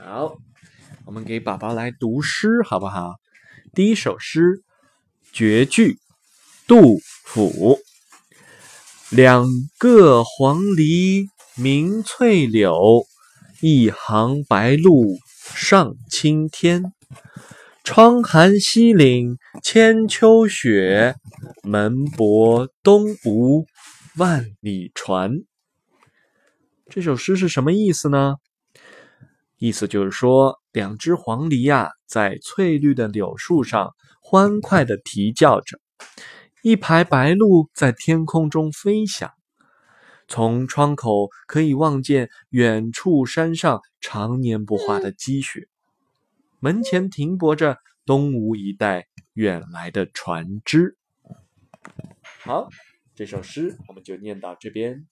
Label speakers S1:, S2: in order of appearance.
S1: 好，我们给宝宝来读诗好不好？第一首诗《绝句》，杜甫。两个黄鹂鸣翠柳，一行白鹭上青天。窗含西岭千秋雪，门泊东吴万里船。这首诗是什么意思呢？意思就是说，两只黄鹂呀，在翠绿的柳树上欢快的啼叫着，一排白鹭在天空中飞翔。从窗口可以望见远处山上常年不化的积雪。门前停泊着东吴一带远来的船只。好，这首诗我们就念到这边。